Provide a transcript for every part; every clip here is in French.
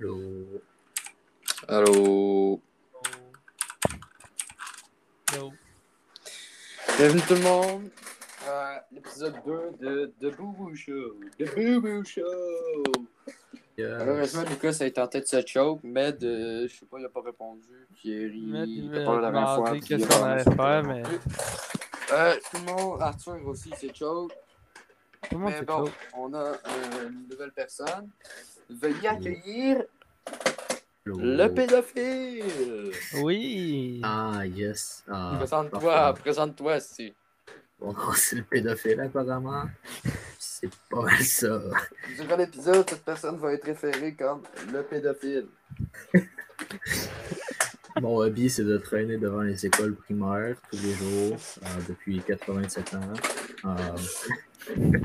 Allô. Allô. Yo. Bienvenue tout le monde à l'épisode 2 de The Boo Boo Show. The Boo Boo Show. Yes. Malheureusement, Lucas a été en tête de cette choke. Med, euh, je sais pas, il a pas répondu. Thierry, Med, il m'a parlé la dernière fois. qu'est-ce a qu'on allait faire, mais- Euh, tout le monde, Arthur aussi, c'est choke. Tout le monde Mais bon, ça. on a euh, une nouvelle personne. Veuillez accueillir le pédophile. Oui. Ah, yes. Ah, Présente-toi, présente-toi, si. Bon, c'est le pédophile, apparemment. C'est pas mal ça. Durant l'épisode, cette personne va être référée comme le pédophile. Mon hobby, c'est de traîner devant les écoles primaires tous les jours euh, depuis 87 ans. Euh,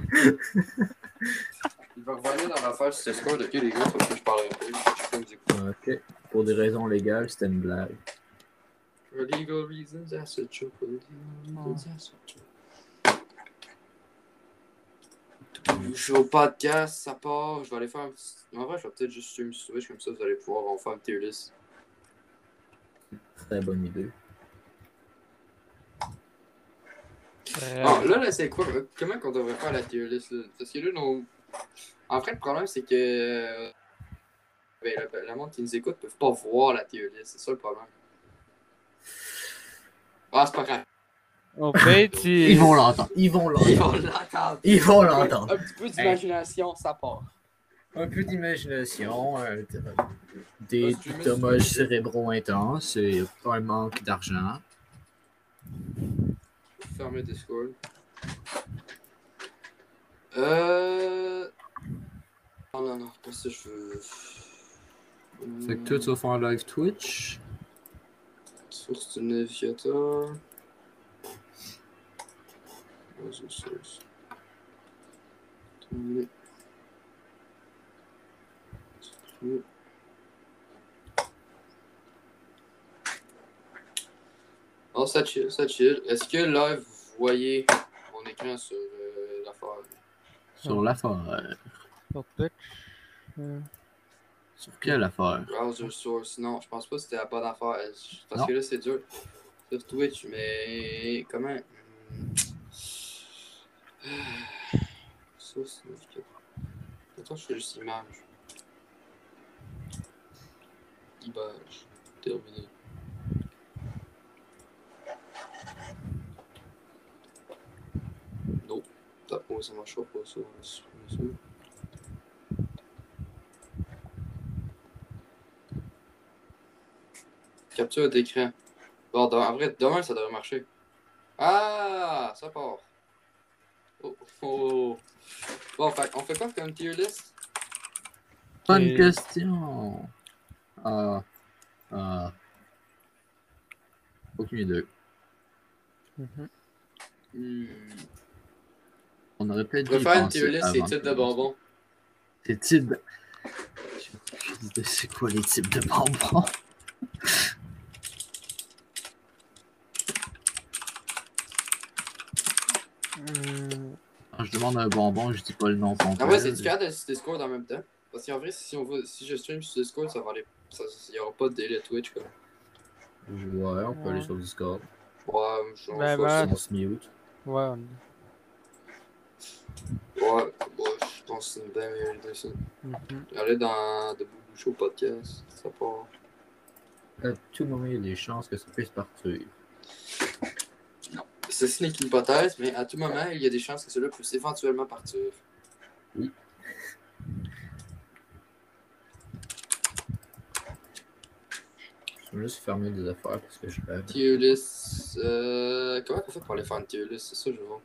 Il va revenir dans l'affaire de qui les gars, parce que je parlerai pas. Je vous écouter. ok. Pour des raisons légales, c'était une blague. For legal reasons, that's a joke. For legal reasons, that's a joke. Je suis au podcast, ça part. Je vais aller faire un petit. En vrai, je vais peut-être juste stream sur Twitch, comme ça vous allez pouvoir en faire un tier list. Très bonne idée. Euh, Ah, là, là, c'est quoi? Euh, Comment qu'on devrait faire la tier list là? Parce que là, nos... en fait, le problème, c'est que. Ben, la, la monde qui nous écoute ne peuvent pas voir la list, c'est ça le problème. Ah, c'est pas grave. Au fait. Ils vont l'entendre. Ils vont Ils l'entendre. vont l'entendre. Ils vont l'entendre. Un petit peu d'imagination, ça part. Un peu d'imagination, euh, des dommages cérébraux intenses et un manque d'argent. Fermer Discord. Euh. Non, non, non, pas ça, je veux. Fait que toi, tu vas faire un live Twitch. Source. Réseau. Terminé. Supprimé. Oh, ça chill, ça chill. Est-ce que là, vous voyez mon écran sur euh? Sur l'affaire. Sur Twitch. Euh, Sur quelle affaire? Browser source. Non, je pense pas que c'était la bonne affaire. Parce que là, c'est dur. Sur Twitch, mais comment? Source. Attends, je fais juste image. Image. Terminé. Non. Oh, va supprimer ça. Capture d'écran. Bon, dans- en vrai, demain, ça devrait marcher. Ah, ça part. Oh, oh. Bon, fait, on fait quoi comme tier list? Bonne Et- question. Ah. Ah. Aucune idée. mhm. Hmm. On aurait peut-être dû préfère une c'est type de bonbons. C'est type de... C'est quoi les types de bonbons? Quand je demande un bonbon, je dis pas le nom complet. En vrai, c'est-tu capable de sur Discord en même temps? Parce qu'en vrai, si, on va, si je stream sur Discord, ça va aller. ça- Il n'y aura pas de délai Twitch, quoi. Ouais, on peut aller sur Discord. Ouais, je on Ben, ben. On se mute. Ouais, on... Ouais, ouais, je pense que c'est une bien meilleure idée, ça. mhm. Aller dans The Boubou Show podcast, ça part. À tout moment, il y a des chances que ça puisse partir. Ceci n'est qu'une hypothèse, mais à tout moment, il y a des chances que cela puisse éventuellement partir. Je vais juste fermer des affaires parce que je rêve. Tier list. Euh, comment on fait pour aller faire une tier list C'est ça, je vois.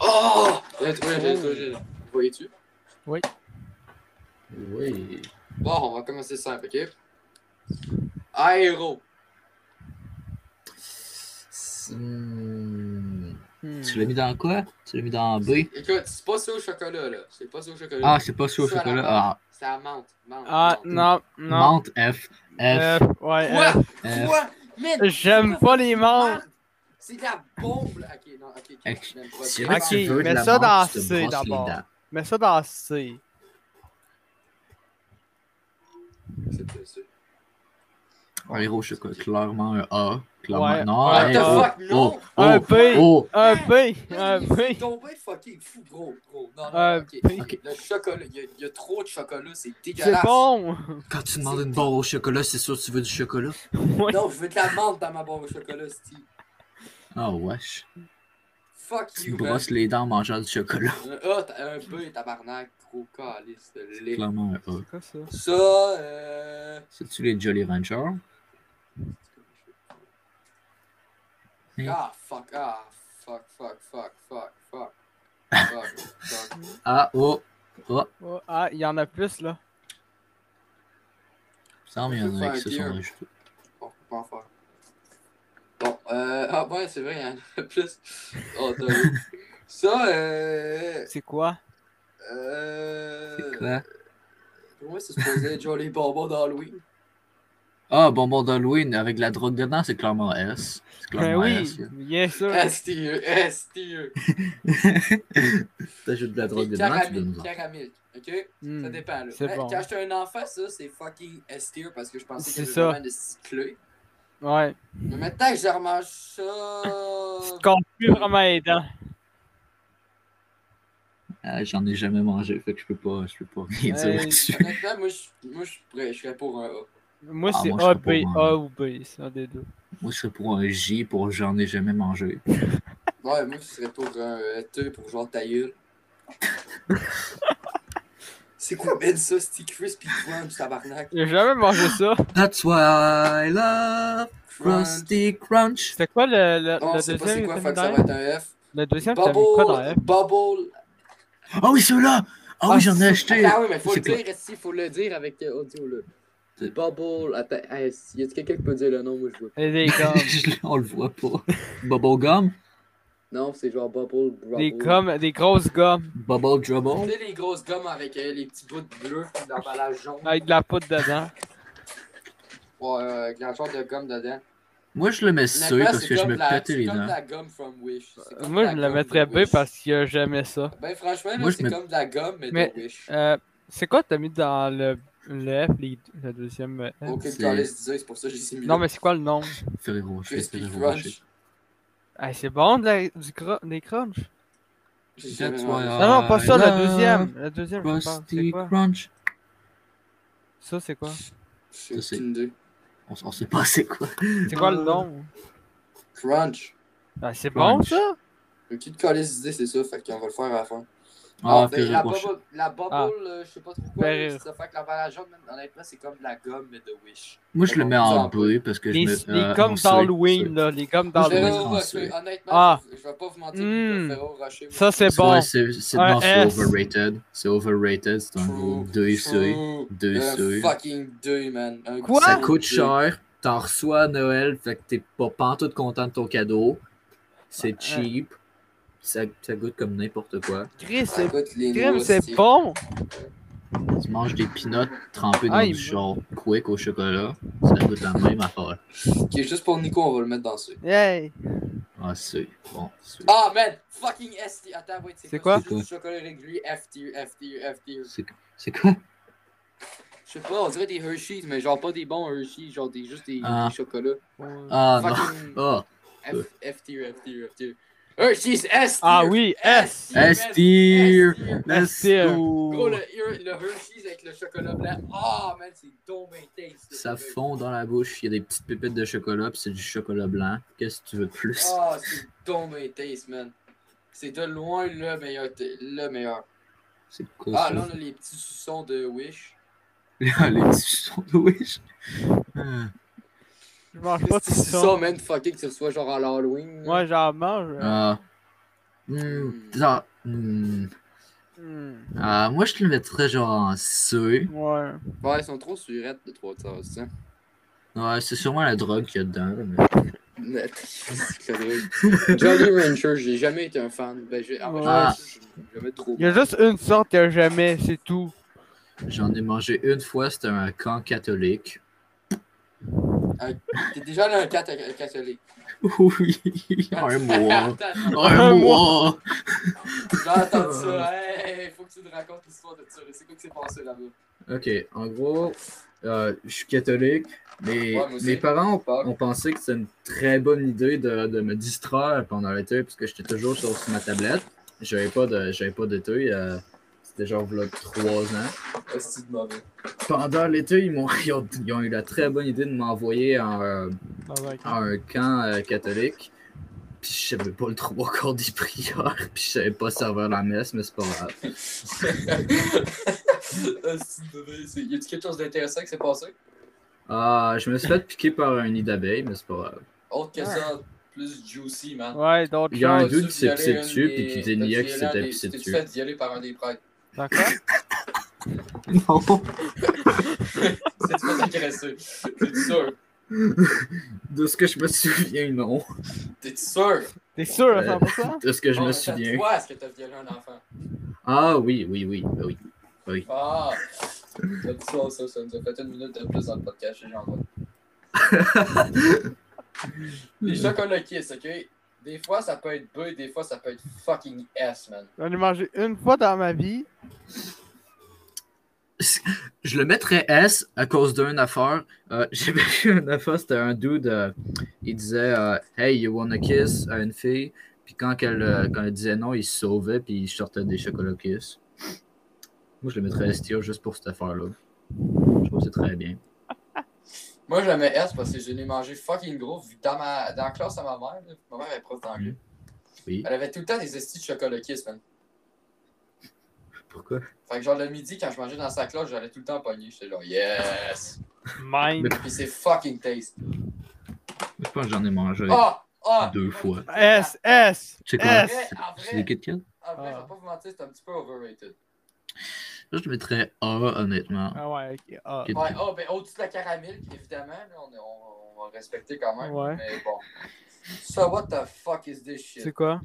Oh J'ai trouvé, j'ai trouvé, j'ai- Vous voyez-tu? Oui. Bon, on va commencer simple, ok? Aéro. Hmm. Hmm. Tu l'as mis dans quoi? Tu l'as mis dans B? Écoute, c'est pas ça au chocolat, là. C'est pas ça au chocolat. Ah, c'est pas ça au chocolat. la Ah, C'est à menthe. menthe, Ah, menthe. non, non. menthe F. F. Ouais, Quoi? Quoi? Mais J'aime pas les menthes. C'est la bombe. Ok, non, ok. ok, je. Si Ok, jamais tu veux de mets la ça dans C d'abord. Mets ça dans C. C'est. Un héros chocolat, clairement un A. Clairement, Ouais. non, What the oh, fuck, non? oh, Un oh, B. oh. Un B. Un B. C'est tombé fucking fou, gros, gros. Non, non, ok. Le chocolat, il y, a, il y a trop de chocolat, c'est C'est dégueulasse. bon. Quand tu demandes une barre au chocolat, c'est sûr que tu veux du chocolat? Ouais. Non, je veux de la menthe dans ma barre au chocolat, Steve. Ah, wesh. Fuck Tu you, man. brosses les dents en mangeant du chocolat. Un A, t'as un B, tabarnak, gros calice de lait. Clairement un A. C'est quoi ça? Ça, euh... C'est-tu les Jolly Ranchers? Ah, fuck, ah, fuck, fuck, fuck, fuck, fuck. Fuck, fuck. Ah, oh, oh. Oh, ah, il y en a plus là. Il me semble qu'il y en a qui se un sont rajoutés. On va en faire. Euh... Ah, ouais, c'est vrai, il y en a plus. Oh, t'as vu. Ça, euh... C'est quoi? Euh... C'est quoi? Pour moi, c'est supposé être genre les bonbons d'Halloween. Ah, bonbon d'Halloween avec de la drogue dedans, c'est clairement S. C'est Ben clairement oui, S. bien sûr. S-tier, S-tier. T'ajoutes de la drogue dedans, tu donnes Caramel, caramel, ok? Hmm, Ça dépend, là. bon. Quand j'étais un enfant, ça, c'est fucking S-tier parce que je pensais C'est qu'il y ça. avait vraiment de cyclé. Ouais. Mais maintenant que je remange ça... Tu te casses plus vraiment les dents. Ah, J'en ai jamais mangé, fait que je peux pas, je peux pas rien dire là-dessus. Moi, je, moi, je, suis prêt, je serais pour un A. Moi, Ah, c'est A, B, un- A ou B, c'est un des deux. Moi, je serais pour un J pour j'en ai jamais mangé. Ouais, moi, je serais pour un euh, T pour genre ta gueule. C'est quoi, Ben, ça, Stick Crispy Crunch, tabarnak? J'ai jamais mangé ça. That's why I love Krusty Crunch. C'était quoi le, le, Non, le on sait pas c'est deuxième quoi, fait que ça va être un F. Le deuxième, quoi dans Bubble, F? Bubble. Ah oui, ceux-là! Ah oui, j'en ai acheté! Attends, oui, mais faut le quoi? dire, il faut le dire avec euh, audio, là. C'est- Bubble, attends, hey, y a quelqu'un qui peut dire le nom, moi je vois. Gommes. On le voit pas. Bubblegum? Non, c'est genre Bubble, Brubble. des gommes, des grosses gommes. Bubble Tu Drubble? sais, les grosses gommes avec euh, les petits bouts bleus, puis l'emballage jaune. Avec de la poudre dedans. Ouais, euh, avec la genre de gomme dedans. Moi, je le mets Honnêtement, parce que je me c'est les comme dents. la gomme from Wish. Comme Moi, la je le mettrais de B Wish. parce que j'aimais ça. Ben, franchement, c'est comme de la gomme, mais, Mais- de Wish. Euh, c'est quoi t'as mis dans le, le F, les- le deuxième euh, F? Calice disait, c'est pour ça que j'ai mis Non, mais c'est quoi le nom? Ferrero Rocher, Crispy. Crunch. Ah, c'est bon de la, du cro- des crunchs? J'ai jamais That's mangé why ça. Non, non, pas ça, le love deuxième. Le deuxième, je pense. C'est Krusty quoi? Crunch. Ça, c'est quoi? J'ai Ça, c'est- aucune idée. On, on sait pas c'est quoi. C'est quoi le Euh, nom? Crunch. Ah, c'est bon, Crunch. ça? Un petit calice d'idée, c'est ça, fait qu'on va le faire à la fin. Ah, ben, la bubble, la bubble Ah. euh, je sais pas trop quoi, ça fait que l'emballage jaune, man, honnêtement, c'est comme de la gomme, mais de Wish. Moi, je le mets en Ça, B parce que je Les, me. les euh, gommes d'Halloween, là. Les gommes je d'Halloween. honnêtement, Ah. je, je vais pas vous mentir, Hmm. Ça, c'est bon. c'est c'est non, overrated. C'est overrated, c'est un gros True, 2 C. true. 2 Un C. fucking deux, man. Un Quoi? Ça coûte deux. cher, t'en reçois à Noël, fait que t'es pas pantoute content de ton cadeau. C'est cheap. Ça, ça goûte comme n'importe quoi. Chris, c'est crème, bon. Tu manges des peanuts trempés dans Ah, du il- genre quick au chocolat. Ça goûte la même affaire. Ok, juste pour Nico, on va le mettre dans ce. Hey. Ah, c'est bon. Ah, man! Fucking S tier. Attends, wait, C'est c'est quoi? C'est du chocolat régulier, F tier, F tier, F tier. C'est quoi? Je sais pas, on dirait des Hershey's, mais genre pas des bons Hershey's, genre des, juste des, Ah. des chocolats. Ah non. Fucking Ah, F, Tier. Hershey's S! Ah oui, S. tier, man. S tier. S tier. Let's S tier. go. Gros, le, le Hershey's avec le chocolat blanc. Ah, man, c'est bien taste. Ça fond dans la bouche, il y a des petites pépites de chocolat, puis c'est du chocolat blanc. Qu'est-ce que tu veux de plus? Ah, c'est donc bien taste, man. C'est de loin le meilleur. Le meilleur. C'est quoi Ah, ça? là, on a les petits suçons de Wish. les petits sons de Wish. Ah. Je mange Les pas tout suçons, ça. man, fucké que ce soit genre à l'Halloween. Moi, j'en mange. Ah. Hmm, ça- hmm. hmm, Ah, moi, je te le mettrais genre en C. Ouais. Ouais, ils sont trop surettes de trois tu sais. Ouais, c'est sûrement la drogue qu'il y a dedans. là, mais-. Jolly Rancher, j'ai jamais été un fan. Ben, j'ai. Ah. jamais trop. Il y a juste une sorte que j'aimais, c'est tout. J'en ai mangé une fois, c'était un camp catholique. Un- T'es déjà allé à un cat- un catholique. Oui, un mois. Un mois. J'ai entendu ça. Hey, faut que tu te racontes l'histoire de ça. C'est quoi qui s'est passé là-bas? Ok, en gros, euh, je suis catholique. Mais Ouais, mes parents ont, ont pensé que c'était une très bonne idée de, de me distraire pendant l'été parce que j'étais toujours sur ma tablette. J'avais pas de j'avais pas d'été. euh, c'était genre là, trois ans. Ah, C'est de mauvais. Pendant l'été, ils, m'ont- ils ont, ils ont eu la très bonne idée de m'envoyer en, euh, à un camp euh, catholique. Puis je savais pas le trois quarts des prières. Puis je savais pas servir la messe, mais c'est pas grave. Ah, c'est de mauvais. C'est- Y a-tu quelque chose d'intéressant qui s'est passé? Ah, je me suis fait piquer par un nid d'abeille, mais c'est pas grave. Autre que ça, plus juicy, man. Ouais, d'autres Il y a un T'as-tu qui s'est pissé dessus, des- puis qui déniait s'était des- pissé dessus. fait violer par un des prêtres? D'accord? Non. C'est-tu fait agresser? T'es-tu sûr? De ce que je me souviens, non. T'es-tu sûr? T'es sûr à Euh, 100%? De ce que je Bon, me attends, souviens. Toi, est-ce que t'as violé un enfant? Ah oui, oui, oui, oui. oui. Ah! T'as dit ça, ça, ça nous a fait une minute de plus dans le podcast, j'ai envie. Les chocolats kiss, ok? Des fois, ça peut être B, des fois, ça peut être fucking S, man. J'en ai mangé une fois dans ma vie. Je le mettrais S à cause d'une affaire. Euh, J'avais vu une affaire, c'était un dude. euh, il disait euh, Hey, you wanna kiss à une fille? Puis quand elle, euh, quand elle disait non, il se sauvait. Puis il sortait des chocolats kiss. Moi, je le mettrais S tier juste pour cette affaire-là. Je trouve que c'est très bien. Moi, je la mets S parce que je l'ai mangé fucking gros. vu Dans, ma... dans la classe à ma mère, là, ma mère est prof d'anglais. Oui. Elle avait tout le temps des estis de chocolat kiss, man. Pourquoi? Fait que genre le midi, quand je mangeais dans sa classe, j'allais tout le temps pogner. J'étais genre yes! Mine. Puis c'est fucking taste. Je pense que j'en ai mangé Ah! Ah! deux fois. S, S! C'est quoi C'est des Kit Kat en vrai, je Ah. vais pas vous mentir, c'est un petit peu overrated. Là, je mettrais A, honnêtement. Ah ouais, ok. Ah. Kit Ouais, oh, ben au-dessus de la caramel, évidemment, là, on, est- on, on va respecter quand même. Ouais. Mais bon. So what the fuck is this shit? C'est quoi?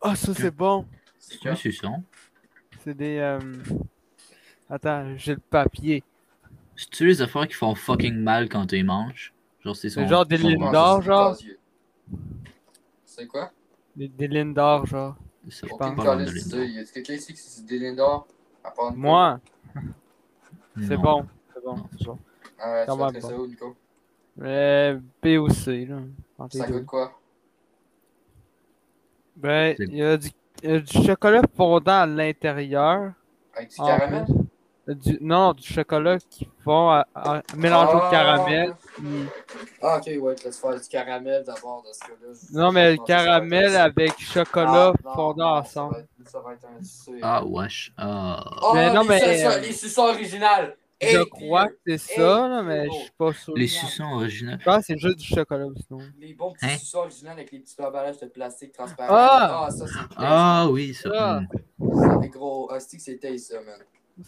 Ah, ça c'est bon. C'est C'est un suçon. C'est des. euh, Attends, j'ai le papier. C'est-tu les affaires qui font fucking mal quand tu les manges Genre, c'est C'est son- genre des lignes d'or, genre? C'est quoi? Des, des lignes d'or, genre. Ça Linda. d'idée. Y a quelqu'un ici qui c'est des part Nico? Moi, c'est bon. C'est bon. Non. c'est bon. Ah ouais, tu vas même ça où, Nico? Euh, B ou C, là. Ça goûte quoi? Ben, il y, a du- a du chocolat fondant à l'intérieur. Avec du caramel? Du, non, du chocolat qui fond à, à- mélangé Ah! au caramel. Ah, ok, ouais, laisse faire du caramel d'abord dans ce cas-là. Je- Non, mais le que ça caramel avec chocolat Ah, fondant non, ensemble. Ça va être, ça va être un sucé. Ah, wesh. Ah. Oh, Mais non, mais, euh, Les suçons originales! Je Hey, crois que c'est ça, là, mais je suis pas sûr. Les Je suçons originaux. pense que c'est juste du chocolat, sinon. Les bons petits Hein? suçons originales avec les petits emballages de plastique transparent. Ah! ça, c'est. Ah, oui, ça. Ah. hmm. Ça, les gros. Ah, c'est que c'est taste, ça, man.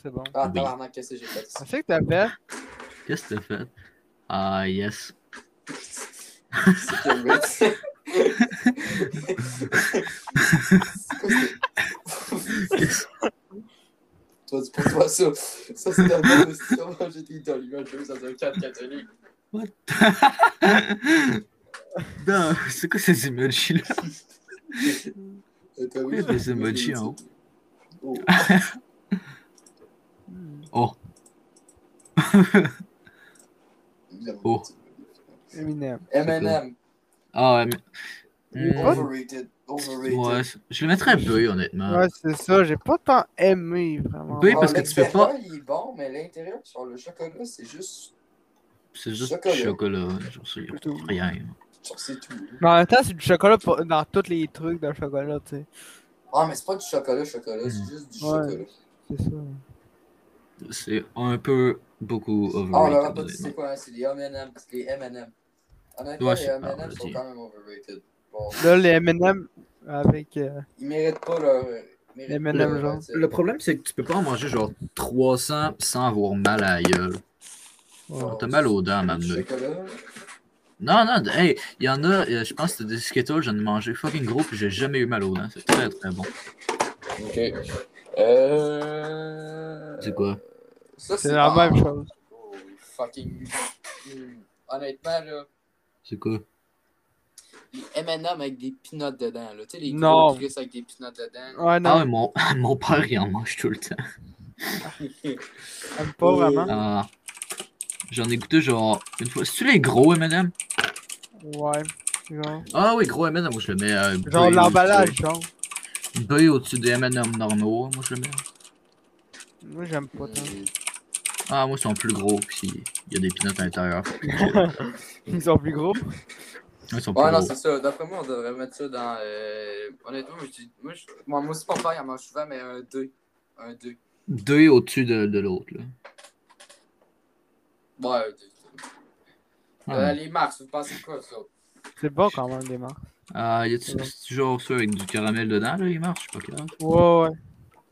C'est bon. Ah, Oui. tabarnak, qu'est-ce que j'ai fait? Je sais que t'as fait. Qu'est-ce que t'as fait? Ah, yes. C'est que. C'est Qu'est-ce- Toi, dis pour toi ça. Ça, c'est si on j'ai des Dollywood Jones dans un cadre catholique. Non, c'est quoi ces emojis-là? Euh, t'as Il y a des emojis en haut. Oh. Oh. Oh. Eminem. M&M. Ah, mais... hmm, Overrated. Overrated. Ouais, je le mettrais B, honnêtement. Ouais, c'est ça. J'ai pas tant aimé, vraiment. Ah, parce que tu peux pas- il est bon, mais l'intérieur, sur le chocolat, c'est juste. C'est juste Chocolat. du chocolat. Genre, c'est C'est tout. rien. Genre, c'est tout. Mais en même temps, c'est du chocolat pour- dans tous les trucs de chocolat, tu sais. Ah, mais c'est pas du chocolat, chocolat, c'est Mm. juste du Ouais. chocolat. C'est ça. C'est un peu beaucoup Ah, on leur a overrated. pas dit c'est quoi, hein, c'est les M&M, c'est les M&M. Honnêtement, Ouais, les c'est- ah, M&M sont quand même overrated. Bon, Là, les M&M avec... euh, ils méritent pas leur... méritent Les pas M&M, leur- genre. tu sais. Le problème, c'est que tu peux pas en manger genre 300 sans avoir mal à la gueule. T'as mal aux dents, chocolat. Non, non, hey, il y en a, euh, je pense que c'était des Skittles, j'en ai mangé fucking gros, puis j'ai jamais eu mal aux dents. C'est très très bon. Ok. Euh... C'est quoi? Ça, C'est la même chose. oh, fucking... Mm. honnêtement, là, C'est quoi? M&M avec des peanuts dedans, là. Tu sais, les Non. gros Chris avec des peanuts dedans. Ouais, non, Ah ouais, mon, mon père, il en mange tout le temps. j'aime pas vraiment. Ah. J'en ai goûté genre une fois. C'est-tu les gros M&M? Ouais. Genre, Ah oui, gros M&M, moi je le mets. Euh, genre l'emballage, genre. B au-dessus des M&M normaux, moi je le mets. Moi, j'aime pas tant. Ah, moi ils sont plus gros, puis il y a des peanuts à l'intérieur. Ils sont plus gros? Ils sont plus Ouais, non, c'est ça. D'après moi, on devrait mettre ça dans. Euh... Honnêtement, moi, je dis- moi, je... moi, moi aussi, mon père, il en mange souvent, mais un 2. Un 2. Deux au-dessus de, de l'autre, là. Ouais, un 2. Ah. Euh, les Mars, vous pensez quoi, ça? C'est bon quand même, les marques. Ah, y Ouais. c'est genre ça avec du caramel dedans, là, il marche? Je sais pas. Ouais, ouais.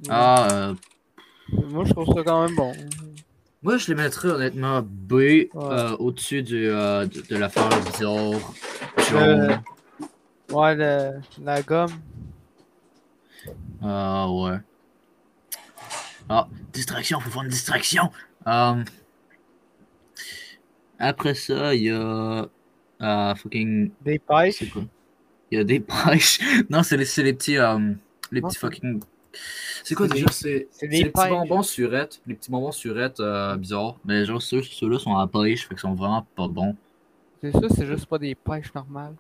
Ah, euh, Moi, je trouve ça quand même bon. Moi je les mettrais honnêtement B euh, au-dessus du, euh, de, de l'affaire bizarre. Jaune. Euh, Ouais, le... la gomme. Ah, ouais. Ah, distraction, faut faire une distraction. Euh, après ça, il y a. euh, fucking. Des pêches. Il y a des pêches. Non, c'est les, c'est les petits. euh, les petits fucking. C'est quoi déjà? C'est des les petits bonbons surettes. Les petits bonbons surettes euh, bizarres. Mais genre, ceux- ceux-là sont à pêche, fait qu'ils sont vraiment pas bons. C'est ça, c'est juste pas des pêches normales.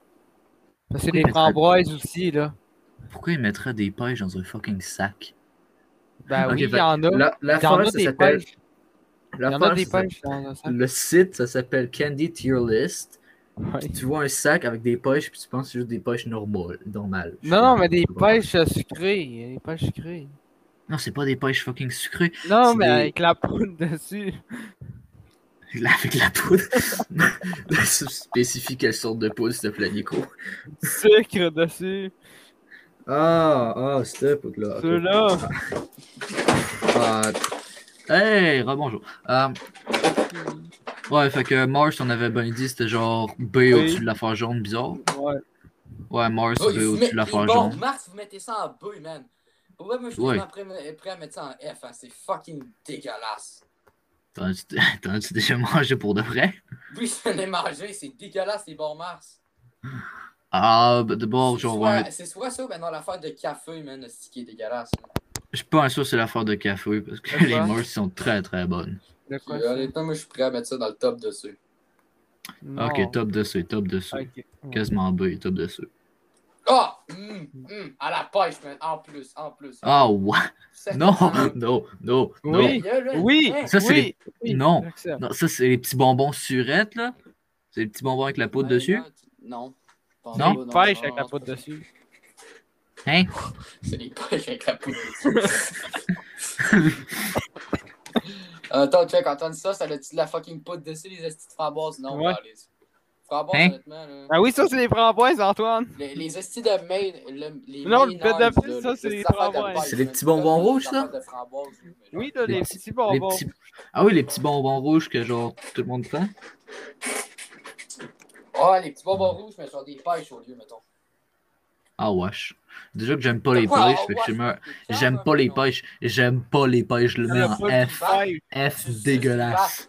Parce que c'est des framboises aussi, là. Pourquoi ils mettraient des pêches dans un fucking sac? Ben oui, il y en a. La, Il y en a des pêches. Il y en a des pêches dans un sac. Le site, ça s'appelle Candy Tier List. Ouais. Tu vois un sac avec des pêches, puis tu penses que c'est juste des pêches normales. normales. Non, non, mais des pêches euh, sucrées. A des pêches sucrées. Non, c'est pas des pêches fucking sucrées. Non, mais des- avec la poudre dessus. Là, avec la poudre. Spécifie quelle sorte de poudre, s'il te plaît, Nico. Sucre dessus. Ah, ah, c'était poudre-là. ok. Ceux-là. Ah, hey, rebonjour. Euh, ouais, fait que Mars, on avait bien dit, c'était genre B au-dessus de l'affaire jaune bizarre. Ouais. Ouais, Mars, Oh, B au-dessus met- de l'affaire bon, jaune. Mars, vous mettez ça en B, man. Pourquoi moi, je suis Ouais. vraiment prêt, prêt à mettre ça en F, hein? C'est fucking dégueulasse. T'en as-tu déjà mangé pour de vrai? Oui, je l'ai mangé, c'est dégueulasse, les bons Mars. Ah, bah, d'abord, C'est genre, soit- ouais, C'est soit ça, ou maintenant l'affaire de café, man, c'est ce qui est dégueulasse. je suis pas sûr que c'est l'affaire de café, parce que De les? Mars sont très très bonnes. De quoi ça? honnêtement, moi, je suis prêt à mettre ça dans le top dessus. Non. Ok, top dessus, top dessus. Ok. Ouais. Quasiment B, top dessus. Ah! hum, hum, à la pêche, man, en plus, en plus. Ah, ouais! Non, non, non, non. Oui. Oui! Ça, c'est oui, oui, Non. Non, ça, c'est les petits bonbons surettes, là. C'est les petits bonbons avec la poudre Ouais, dessus. Non. Non? pas, Pêche non, avec la non, poudre dessus. Hein? C'est les pêches avec la poudre dessus. Euh, Attends, check, entends ça, ça a-tu de la fucking poudre dessus, les estis de framboises? Non, Ouais. les framboises, Hein? honnêtement, là. Ah oui, ça, c'est des framboises, Antoine. Les, les estis de main, le, les Non, le là, plus, ça, les c'est les framboises. C'est les petits bonbons Les rouges, ça? Oui, les petits- Les bonbons. petits... Ah oui, les petits bonbons rouges que genre tout le monde prend. Ah, les petits bonbons rouges, mais sur des pêches au lieu, mettons. Ah wesh. Déjà que j'aime pas les pêches, Ah, fait que J'aime pas les pêches. J'aime pas les pêches. Je le mets en F. F dégueulasse.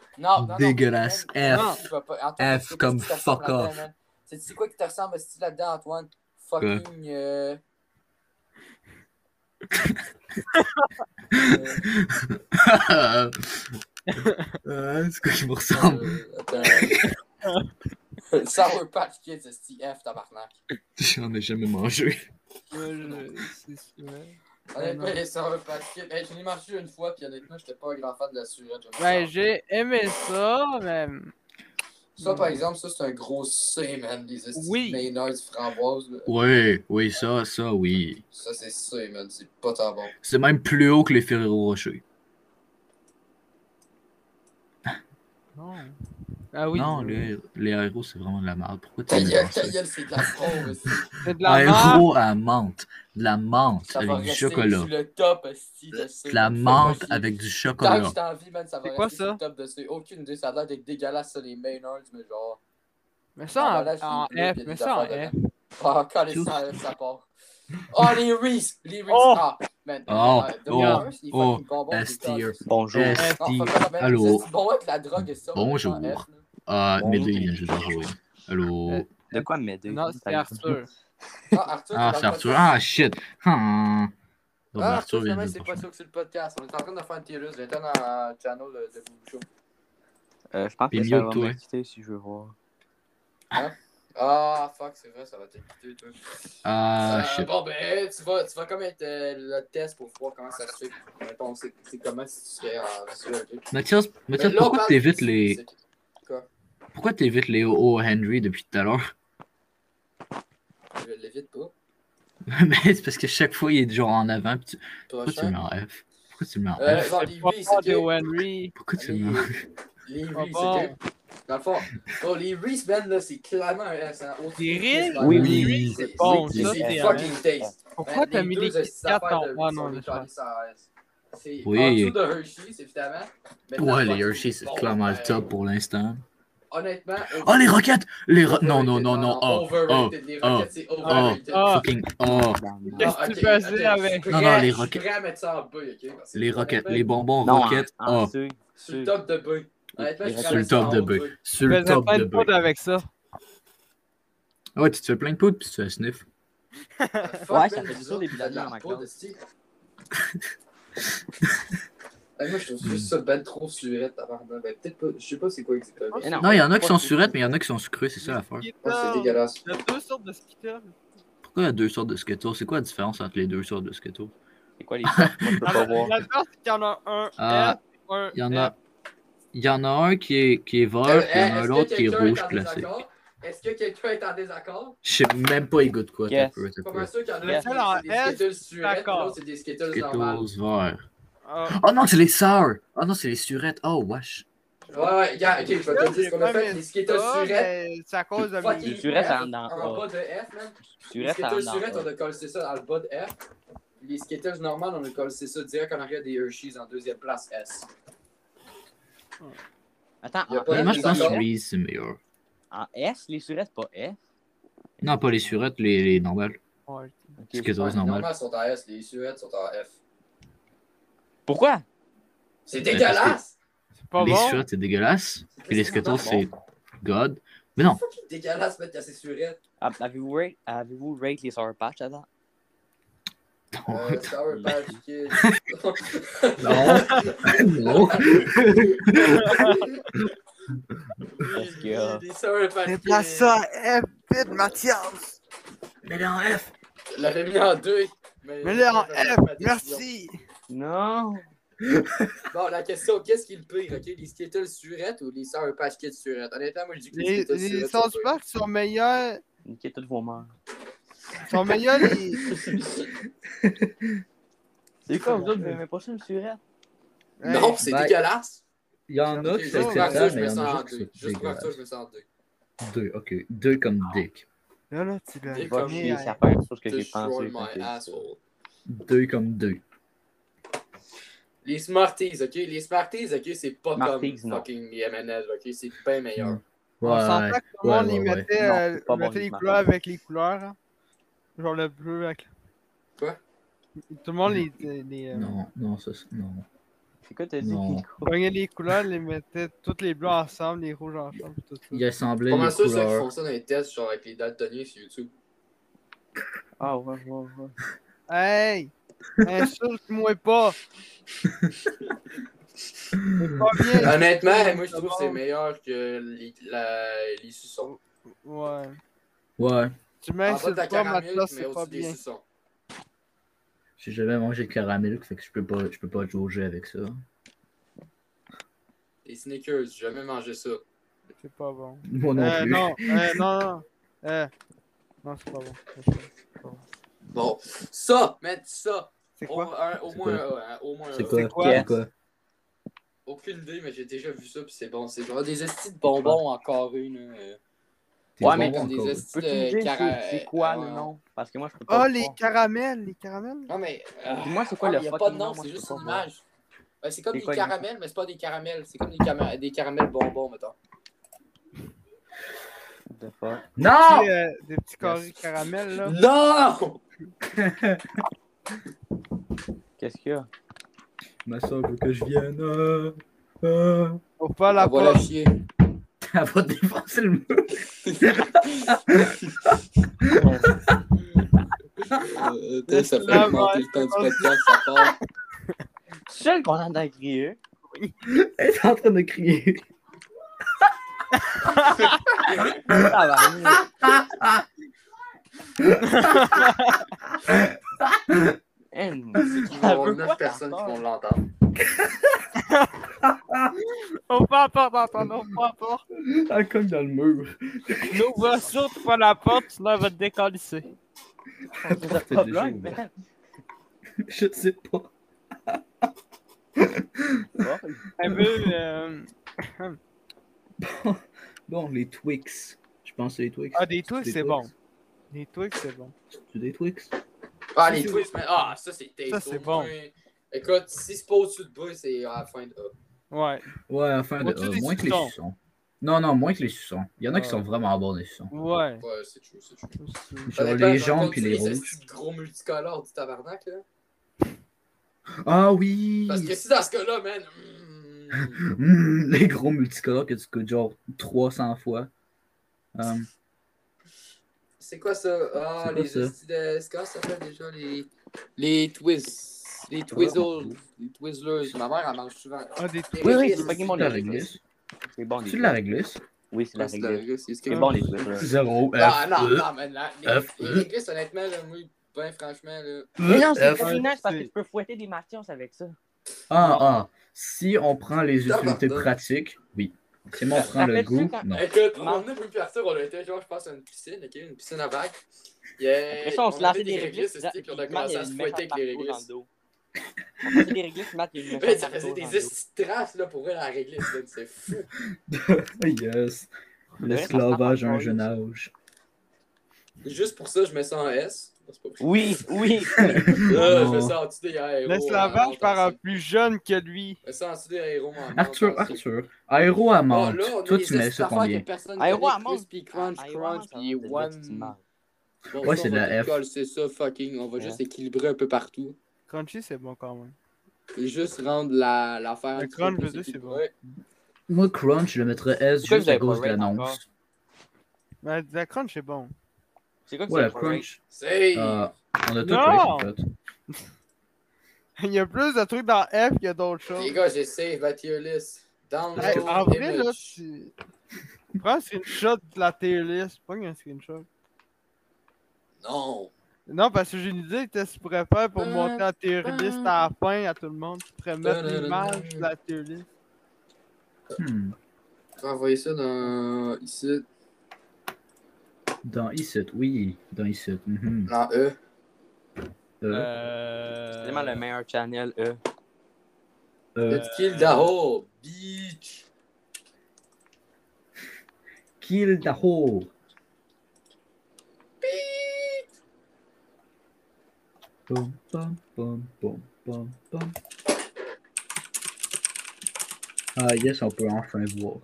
Dégueulasse. F. F comme fuck off. C'est quoi qui te ressemble style là-dedans, Antoine? Fucking. Euh... euh, c'est quoi qui me ressemble? Sour Patch Kids, c'est F, tabarnak. J'en ai jamais mangé. Ouais, je- c'est sûr. Honnêtement, les Sour Patch Kids, hey, j'en ai mangé une fois, puis honnêtement, j'étais pas un grand fan de la surette. Ben, ça. j'ai aimé ça, mais. Ça, par exemple, ça, c'est un gros C, man. Les Oui. Maynards framboises, là. Oui, oui, ça, ça, oui. Ça, c'est C, man. C'est pas tant bon. C'est même plus haut que les Ferrero Rocher. Non. Ah oui. non, les, les aéros, c'est vraiment de la merde. Pourquoi tu Ta gueule, ta ça? gueule, c'est de la fraude aussi. C'est de la merde. Aéro à menthe. De la menthe Ça va avec du rester chocolat. sur le top, esti, de la menthe avec du Tant que chocolat. man, ça va C'est quoi, rester sur ça? le top de C. Aucune idée, ça a l'air d'être dégueulasse, ça, les Maynards, mais genre. Mais ça Ah, en, voilà, F, puis il y a mais des ça en affaires F. dedans. Ah, quand les ça, ça part. Oh, les Reese! Les Reese! Oh! Ah, man. Oh, euh, oh, oh, fucking S tier. Bonjour. S tier. Allô? La drogue ça. Bonjour. en F, là. Ah, Bon, Médée, il juste jouer. Allô? Euh, De quoi m'aider? Non, c'est Arthur. Ah, Arthur, Ah, c'est Arthur. podcast? Ah, shit! Hmm. Donc, Ah, Arthur c'est pas sûr que c'est le podcast. On est en train de faire une tier list. J'étais dans le channel de Boubou Show. Euh, je pense que ça va m'exciter si je veux voir. Ah, fuck, c'est vrai, ça va t'écouter, toi. Ah, Euh, shit. bon, ben, tu vas, tu vas comme être euh, le test pour voir comment ça se fait. Mettons, c'est comment si tu serais en visuel? Mathias, Mathias pourquoi t'évites les. C'est- Quoi? Pourquoi t'évites les O Henry depuis tout à l'heure? Je l'évite pas. Mais c'est parce que chaque fois, il est genre en avant. Tu... Pourquoi tu le mets Prochain. en F? Pourquoi tu le mets en Euh, F? genre, C'est de Henry. Pourquoi tu le mets en F? Les Ah bon? ok? Dans le fond, oh, les Reese, là, c'est clairement un S. Hein, autre Les Reese. Oui, oui, oui, c'est c'est bon, c'est- ça, c'est c'est fucking taste. Pourquoi t'as mis les petites Kit Kat affaires en non, des. C'est Oui. en dessous de Hershey's, évidemment. mais Ouais, les Hershey, c'est clairement le ben, top pour l'instant. Honnêtement. Oh, les roquettes! Les ro... Non, non, non, non. Oh, oh, Overrated, les oh, roquettes, c'est overrated. Ah. fucking. Oh, Non, Qu'est-ce que tu faisais avec- je Non, non, les je suis roquettes. prêt à mettre ça en B, ok? Les roquettes. Les bonbons roquettes. en Oh, Sur le top de B. Je sur le ça top de B. Sur le faisais top plein de B. poudre avec ça. Ouais, tu te fais plein de poudre puis tu fais sniff. Ouais, ça fait autres, des dans ma Moi, je trouve juste ça ben trop surette, tabarnak. Ben, peut-être pas, je sais pas c'est quoi exactement. Non. Il y en a qui pas sont surettes, mais il y en a qui sont sucrés, c'est ça l'affaire. Ouais, c'est dégueulasse. Il y a deux sortes de Skittles. Pourquoi il y a deux sortes de Skittles? C'est quoi la différence entre les deux sortes de Skittles? C'est quoi les Moi, je peux pas voir. La différence, c'est qu'il y en a un Ah, F, un Il y en a. Il y en a un qui est, qui est vert, Euh, puis il y en a est-ce un que autre qui est rouge en désaccord? Est-ce que quelqu'un est en désaccord? Je sais même pas il goûte quoi. Yes. t'as peu, t'as Pas peu. mal sûr qu'il y en a Le qui en c'est des S, Skittles surettes, d'accord. Normales. Ah, Oh non, c'est les sour! Oh non, c'est les surettes. Oh, wesh. Ouais, ouais, regarde, ok, je vais te dire ce qu'on a fait. Les ça, surettes. C'est à cause de mes... Les surettes, F, ça rentre dans En bas de F, man. Les rentre surettes, on a collé ça dans le bas de F. Les Skittles normales, on a collé ça direct en arrière des Hershey's en deuxième place S. Attends, moi, je pense que. Reese, c'est meilleur. En S, les surettes, pas F. Non, pas les surettes, les, les normales. Ok, Skittles Ouais, les normales. normales sont en S, les surettes sont en F. Pourquoi? C'est dégueulasse! C'est pas les bon. surettes, c'est dégueulasse. Puis les bon. c'est God. Mais non. C'est dégueulasse mettre ces surettes. Ah, Avez-vous rate, avez-vous rate les Sour Patch avant? Euh, Sour Patch Kids. non. non. Parce que, Déplace ça à F, vite, Mathias. Mais en F. Je l'avais mis en deux. Mais, Mets-le en F, merci. Non! Bon, la question, qu'est-ce qui est le pire, ok? Les Skittles surettes ou les Sour Patch Kids surettes? Honnêtement, moi je dis que les, Les, Skittles les surettes sont meilleurs. Niquez toutes vos mères. sont meilleurs les. C'est quoi, vous autres, vous aimez pas ça, une surette? Non, c'est Ben, dégueulasse. Il y en a qui Juste sont pour Arthur, acceptables, je mais il mets y en ça a en juste qui deux. Juste pour Arthur, je ça en deux. Deux, ok. Deux comme Dick. Là, là, tu l'as Va comme à- première chose que j'ai pensé. ça. Deux comme deux. Les Smarties, ok? Les Smarties, ok? C'est pas Smarties, comme non. fucking les M&M's, ok? C'est bien meilleur. On s'entend Ouais. que tout le monde ouais, les ouais, ouais. mettait, Non, euh, c'est bon, mettait les couleurs avec les couleurs. hein. Genre le bleu avec. Quoi? Tout le monde les. les, les, euh, Non, non, ça, c'est- non. C'est quoi, t'as dit? Prenait les couleurs, les mettait toutes les bleus ensemble, les rouges ensemble, tout ça. Il font couleurs. ça dans les tests, genre avec les daltoniens sur YouTube? Ah, ouais, ouais, ouais. Hey! Insulte-moi pas! C'est pas bien! Honnêtement, moi je trouve que c'est meilleur que les, la, les suçons. Ouais. Ouais. Tu m'insultes pas, caramel, Mathias, mais c'est pas bien. suçons. J'ai jamais mangé de caramel, fait que je peux pas, je peux pas jauger avec ça. Les Snickers, j'ai jamais mangé ça. C'est pas bon. Moi non Euh, plus. non, euh, non, non. Euh, non, c'est pas bon. C'est pas bon. Bon, ça, mettre ça. C'est Au, quoi? moins quoi? un, au moins C'est quoi? Aucune idée, mais j'ai déjà vu ça, puis c'est bon. C'est genre des estis de bonbons en carré, là. euh. Ouais, mais comme des encore. estis de c'est- quoi euh, le nom? Parce que moi, je peux pas. Oh, le les caramels, les caramels? Non, mais. euh, Dis-moi, c'est quoi le mais y a pas de nom, nom, c'est juste une image. C'est comme des caramels, mais c'est pas des caramels. C'est comme des, caramels bonbons, mettons. What the fuck? Non! Des, euh, des petits carrés de caramel, là. Non! Qu'est-ce qu'il y a? Ma soeur veut que je vienne. Ah, ah. Faut pas la la porte. chier. Elle va défoncer le mur. Euh, t'as- ça fait augmenter le temps du podcast, ça part. C'est seul qu'on entend crier. Elle est en train de crier. Ah, bah, Va y avoir 9 personnes qui vont l'entendre. On peut apporter, entendre, on peut apporter. Elle cogne dans le mur. N'ouvre surtout pas la porte, sinon elle va te décalisser. C'est un problème, man. Je sais pas. Elle veut. Euh... Bon, les Twix. Je pense que les Twix. Ah, des Twix, c'est bon. Des Twix, c'est bon. Tu des Twix? Ah, les twists, mais ah, ça c'est. Ça, c'est bon. Écoute, si c'est pas au-dessus de bas, c'est à la fin de A. Ouais. Ouais, enfin, de, Au-dessus euh, des moins que les suçons. Non, non, moins que les suçons. Il y en a qui sont vraiment bons, les suçons. Ouais. Ouais, c'est true, c'est true. Genre les jaunes puis les rouges. de gros multicolores du tabarnak, là? Ah oui! Parce que si dans ce cas-là, man. hmm, Mm, les gros multicolores que tu coûtes genre 300 fois. Euh, C'est quoi ça? Ah, C'est les ça? C'est quoi ça s'appelle déjà? Les. Les twists. Les twizzles. Les twizzlers. Ma mère, elle mange souvent. Ah, des Les Oui, oui, c'est pas c'est de la réglisse. C'est bon, les C'est de la réglisse. Oui, c'est la Ouais, c'est de la réglisse. C'est bon, les là. Zéro. Ah, F, non, E, non, mais là, les, E. réglisses, honnêtement, là, moi, ben franchement, là. Mais non, c'est pas nice parce que c'est- tu peux fouetter des mathias avec ça. Ah, ah. Si on prend les utilités pratiques, on prend le goût, non. Écoute, on a vu Arthur, on a été, genre, je pense, à une piscine, ok? Une piscine à vagues. Yeah, Après ça, on se lançait des réglisses, esti, puis on a commencé à se fouetter avec les réglisses. On faisait des réglisses, Matt, il y a une ça faisait des traces, là, pour elle, la réglisse, c'est fou. yes. L'esclavage à un en jeune âge. Juste pour ça, je mets ça en S. Oui, oui. Là, je des aéros. L'esclavage euh, par un plus jeune que lui. Je des aéros. Arthur. Arthur. Aéro à Oh, menthe. là, on a Toi, tu mets ça combien? Aéro menthe. Crispy Crunch, Crunch, puis One. Bon, Ouais, c'est de la F. C'est ça, fucking. On va juste équilibrer un peu partout. Crunchy, c'est bon quand même. Et juste rendre la- l'affaire. Le crunch, je dire, c'est bon. Moi, Crunch, je le mettrais S juste à cause de l'annonce. Mais la crunch, c'est bon. C'est quoi que Ouais, Crunch. C'est. euh, on a tout en fait. Il y a plus de trucs dans F qu'il y a d'autres choses. Les gars, j'ai save ma tier list. Download. Hey, en vrai, là, tu. Prends un screenshot de la tier list. Pas un screenshot. Non. Non, parce que j'ai une idée que tu pourrais faire pour montrer la tier list à la fin à tout le monde? Tu pourrais mettre l'image de la tier list. Hmm. Je vais envoyer ça dans. ici. Dans ICIT, oui. Dans ICIT. mhm. Dans E. Euh, Euh. C'est vraiment le meilleur channel, eux. euh, Let's kill the whole beach. Kill the whore. Pum, pum, pum, pum, pum, pum. Ah yes, on peut enfin voir.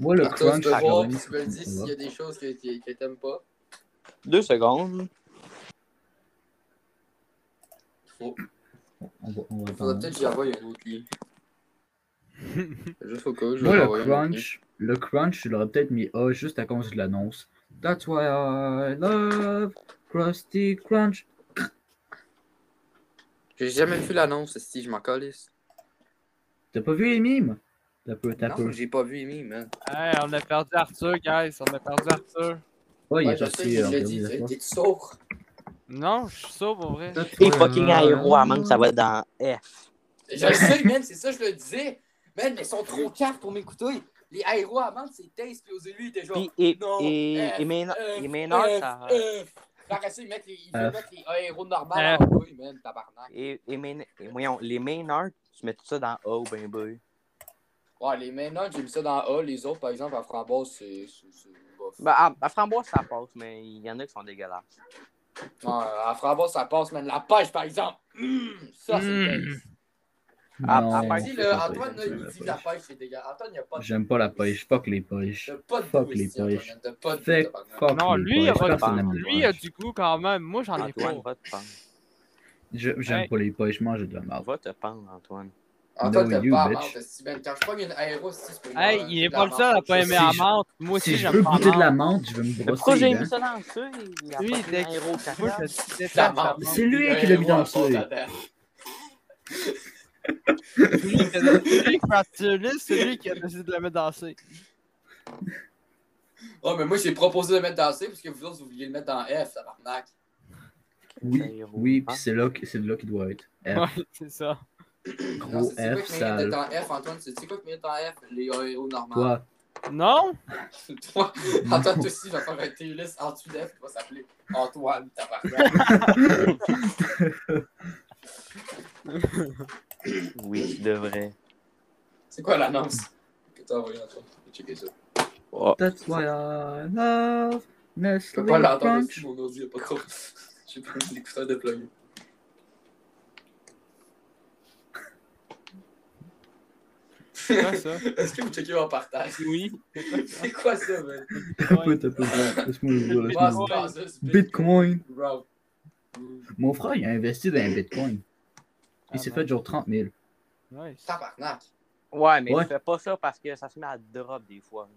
Moi, le crunch, tu me le dis s'il y a des choses que, que, que t'aimes pas. Deux secondes. Oh. On va, on va Faudrait peut-être que j'y envoie un autre lien. Juste au cas où, je Moi, le crunch, le crunch, je l'aurais peut-être mis A juste à cause de l'annonce. That's why I love Krusty Crunch. J'ai jamais vu l'annonce, si je m'en calisse. T'as pas vu les mimes? T'as peu, t'as peu. j'ai pas vu Amy, man. Hey, on a perdu Arthur, guys. On a perdu Arthur. Ouais, il est je sais, parti. je euh, T'es-. T'es-tu sourd? Non, je suis sûr pour vrai. Et fucking aéro à manque, ça va être dans F. Je le sais, man, c'est ça, je le disais. Man, mais ils sont trop cartes pour m'écouter. Les aéros à taste, puis aux élus, ils étaient genre. Et, Non, et, F, et, ça. Veulent F. mettre les aéros normales en bas, man, tabarnak. Et, et, voyons, les Maynard, tu mets tout ça dans ou ben B. Ouais, les maintenant, j'ai mis ça dans A. Les autres, par exemple, à framboise, c'est. Ben, à, à framboise, ça passe, mais il y en a qui sont dégueulasses. Ouais, à framboise, ça passe, man. La pêche, par exemple. Mmh, ça, c'est Mmh. Ah, là, Antoine, là, il la dit que la pêche. c'est dégueulasse. Antoine, il a pas de. J'aime pas la pêche. Fuck les pêches. Pas de Fuck les pêches. Pas de Fuck, Non, lui, il a de Lui, il a du goût quand même. Moi, j'en ai pas. J'aime pas les pêches, je mange de la merde. Va te pendre, Antoine. Antoine, No, t'aimes you, pas menthe, esti, ben, Quand je pogne une aéro, si c'est pour Hey, il est pas le seul à pas aimer Si la menthe. Moi aussi, Si je j'aime veux pas goûter de la menthe. je vais me Mais pourquoi brosser j'ai les mis dents. ça dans le a Lui, pas il est- menthe. C'est lui qui l'a mis dans en le dedans. C'est lui qui a décidé de la mettre dans C. Oh, mais moi, j'ai proposé de le mettre dans C parce que vous autres, vous vouliez le mettre dans F. Oui, héros. oui, puis Hein? c'est là, que- c'est là qu'il doit être. F. Ouais, c'est ça. Gros quoi F mérite sale. d'être en F, Antoine? C'est quoi qui mérite en F? Les héros normaux. Toi, Non? Toi, Antoine, toi aussi, je vais faire un list en dessous d'F qui va s'appeler Antoine, tabarnak. Oui, tu devrais. C'est quoi l'annonce que t'as envoyé, Antoine? Je vais checker ça. that's why I love Je Nestle peux pas l'entendre aussi, mon ordi, il a pas trop. J'ai pas l'écouteur de plug. C'est quoi ça? Est-ce que vous checkez en partage? Oui. C'est quoi ça, man? Peu. Laisse-moi Bitcoin. Bro. Mon frère, il a investi dans un Bitcoin. Ah Il s'est bon. fait genre 30 000. Nice. Tabarnak. Ouais, mais Ouais. fais pas ça parce que ça se met à drop des fois.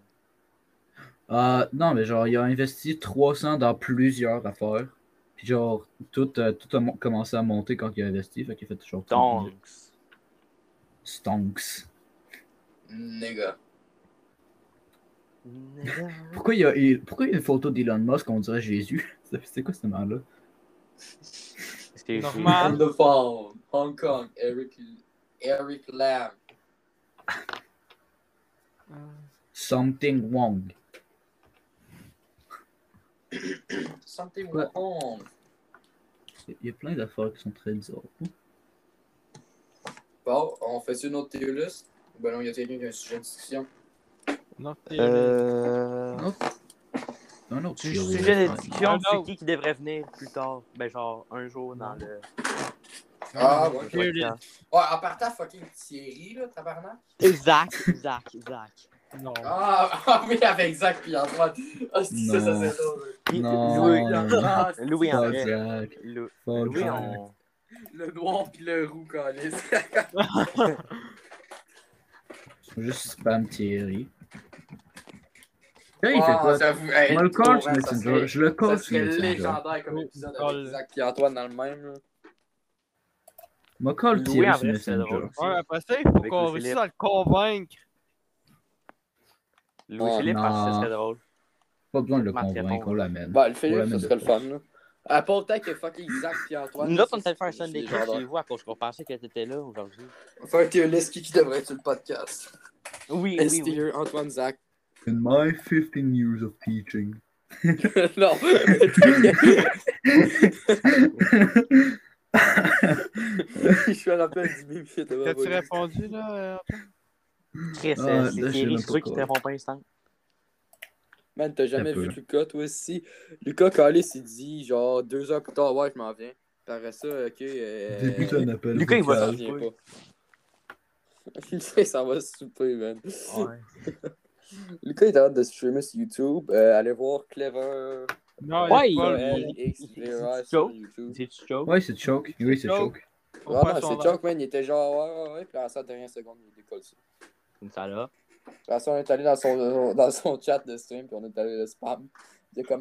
Euh, non, mais genre, il a investi 300 dans plusieurs affaires. Puis genre, tout, euh, tout a commencé à monter quand il a investi. Fait qu'il a fait genre 30 000. Donc, Stonks. Nigga. Pourquoi il y a, il- pourquoi il y a une photo d'Elon Musk, on dirait Jésus? C'est- C'est quoi ce nom-là? c'est Normal. On the phone. Hong Kong. Eric, Eric Lam. Something Wong. Something Ouais. wrong. Il y a plein d'affaires qui sont très bizarres. Bon, on fait une autre tier list? Ben non, il y a quelqu'un qui a un sujet de discussion. Non, Euh... Non. Su- tier list. Sujet de discussion, c'est qui qui devrait venir plus tard? Ben genre, un jour dans le... Ah, ouais. Ouais, en partant fucking Thierry, là, tabarnak. Zach, Zach, Zach. Non. Ah, ah oui, avec Zach puis Antoine. Ah, c'est ça, ça Non. c'est drôle. Puis Non. Louis, Ah, Louis en vrai. Fuck Louis, Jack. on... Le noir puis le roux, calice. Juste spam Thierry. Là, il fait Ah, quoi? j'avoue, hey, Moi, le pour coach vrai, ça Messenger. serait- Je le Ça coach serait Messenger. légendaire comme épisode oh, avec Zach et Antoine dans le même. Là. Moi, call Louis, Thierry en sur vrai, c'est Messenger. drôle. Ouais, après ça, il faut Avec qu'on réussisse Philippe. à le convaincre. Louis-Philippe, Oh, parce que non. serait drôle. Pas besoin de le convaincre, on l'amène. Bah, le Philippe, l'amène ça serait de le fun. Là. À le temps que fucking Zach et Antoine. Nous autres, on ça, était faire un Sunday. Cup chez vous à cause qu'on pensait que t'étais là aujourd'hui. Va faire un list qui, devrait être sur le podcast. Oui, oui, oui. Antoine, Zach? In my 15 years of teaching. non. Je suis à la peine du qui était T'as-tu répondu, là? euh, Chris, Ah, euh, là, c'est pas toi qui te réponds pas instant. Man, t'as jamais vu Lucas, toi aussi? Lucas Calis, il dit genre deux heures plus tard, ouais, je m'en viens. Après ça, ok. Euh... Début d'un appel. Lucas, il va ça revient souper. pas. Lucas, ça va souper, man. Ouais. Lucas, il est hâte de streamer sur YouTube. Euh, allez voir Clever. Non, Ouais. C'est-tu choke? Ouais, c'est choke. Oui, c'est Choke. choke. son c'est. Chuck, man. Il était genre, ouais, ouais, ouais. Puis à la dernière seconde, il décolle ça. Une salope. Après ça, on est allé dans son, dans son chat de stream, puis on est allé le spam.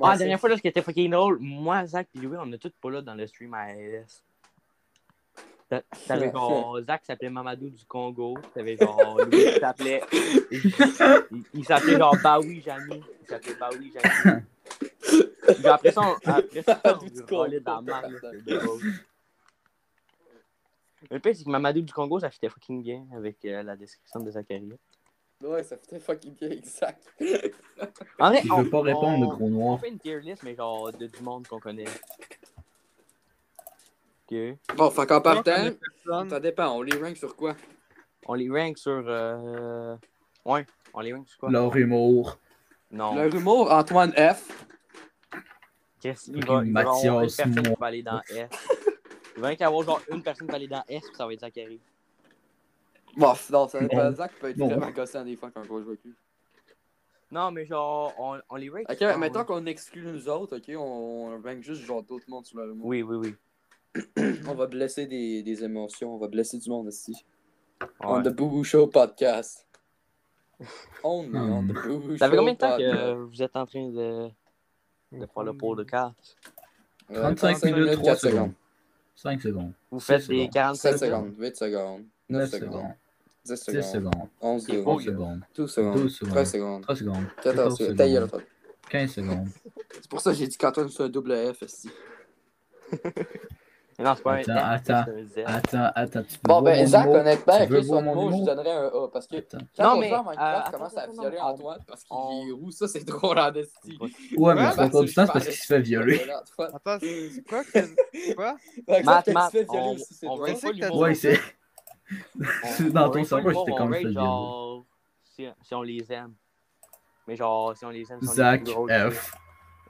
Ah, la dernière fois, là, ce qui était fucking drôle, moi, Zach et Louis, on est tous pas là dans le stream à. T'a- T'avais genre Zach s'appelait Mamadou du Congo. T'avais genre Louis qui s'appelait. Il, il s'appelait genre Baoui Jamy. Il s'appelait Baoui Jamy. Puis après ça, on, après ça, on dans la. Le pire, c'est que Mamadou du Congo, ça fitait fucking bien avec euh, la description de Zachary. Ouais, ça fait fucking bien, exact. En vrai, Il on, veut pas répondre, le on- gros on noir. fait une tier list, mais genre de du monde qu'on connaît. Ok. Bon, fait qu'en partant, ça dépend. On les rank sur quoi? On les rank sur. Euh... Ouais, on les rank sur quoi? Leur humour. Non. Le humour, Antoine F. Qu'est-ce qu'il va, il va y avoir une Mathias personne qui va aller dans F. Il va y avoir genre une personne qui va aller dans S, puis ça va être Zachary. Bon, non, ça dépend. Zach peut être vraiment gossant des fois quand on joue avec. Non, mais genre, on, les rank. Ok, maintenant mettons qu'on exclut nous autres, ok, on rank juste genre d'autres mondes sur le monde. Oui, oui, oui. on va blesser des, émotions, on va blesser du monde aussi. On the Boo Boo Show podcast. On est on the Boo Boo Show. Ça fait combien de temps que vous êtes en train de, de faire le podcast? Euh, euh, 35 minutes, 3 secondes. 5 secondes. Vous faites des 47 secondes, 8 secondes, 9, secondes. 10 secondes. 10 secondes. 11 secondes. 12 secondes. 13 secondes. 14 secondes. 15 secondes. c'est pour ça que j'ai dit qu'Antoine, c'est un double F non, c'est pas attends, un F, attends, attends, attends, tu Bon, ben, Zach, honnêtement, avec son mot, je donnerais un A. Parce que attends. quand non, mais, on joue Minecraft, commence à violer Antoine parce qu'il oh. est ça, c'est drôle en. Ouais, mais ça n'a pas de sens parce qu'il se fait violer. Attends, c'est quoi que. Quoi? Matt, Matt, on va essayer Ouais, c'est. On- Dans on ton cerveau, j'étais comme ça, genre, si, si on les aime. Mais genre, si on les aime, si on Zach. F.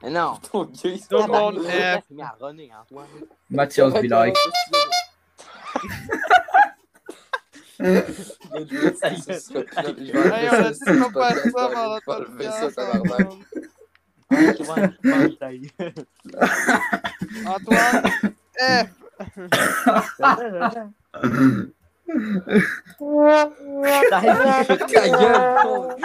Mais non. Tout le fait monde. F. Antoine. Mathias eu. Antoine, F. Ta gueule.